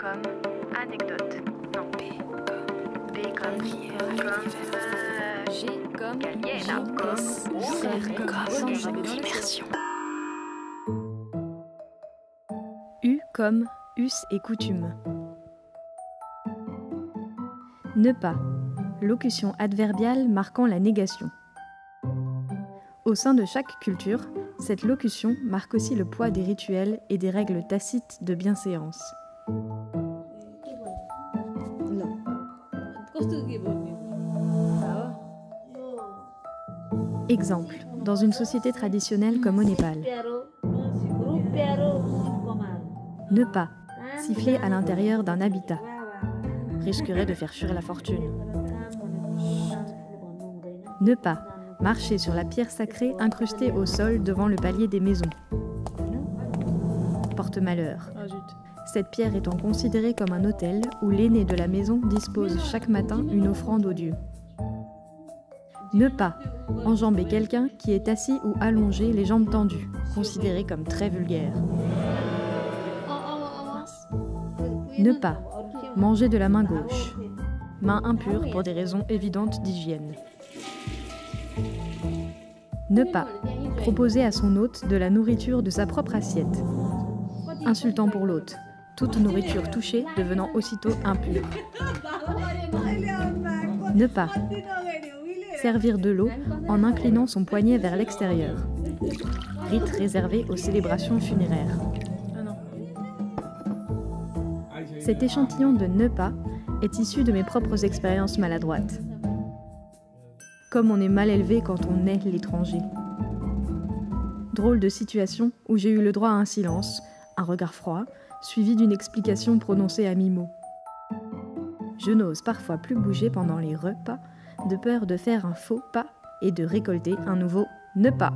comme anecdote. Non, B comme B comme comme G comme Galiena comme R comme immersion. U comme us et coutume. Ne pas. Locution adverbiale marquant la négation. Au sein de chaque culture, cette locution marque aussi le poids des rituels et des règles tacites de bienséance. Exemple, dans une société traditionnelle comme au Népal. Ne pas siffler à l'intérieur d'un habitat risquerait de faire fuir la fortune. Ne pas marcher sur la pierre sacrée incrustée au sol devant le palier des maisons. Porte malheur. Cette pierre étant considérée comme un autel où l'aîné de la maison dispose chaque matin une offrande au Dieu. Ne pas enjamber quelqu'un qui est assis ou allongé les jambes tendues, considéré comme très vulgaire. Ne pas manger de la main gauche, main impure pour des raisons évidentes d'hygiène. Ne pas proposer à son hôte de la nourriture de sa propre assiette, insultant pour l'hôte, toute nourriture touchée devenant aussitôt impure. Ne pas servir de l'eau en inclinant son poignet vers l'extérieur, rite réservé aux célébrations funéraires. Cet échantillon de ne pas est issu de mes propres expériences maladroites. Comme on est mal élevé quand on est l'étranger. Drôle de situation où j'ai eu le droit à un silence, un regard froid, suivi d'une explication prononcée à mi-mot. Je n'ose parfois plus bouger pendant les repas, de peur de faire un faux pas et de récolter un nouveau ne pas.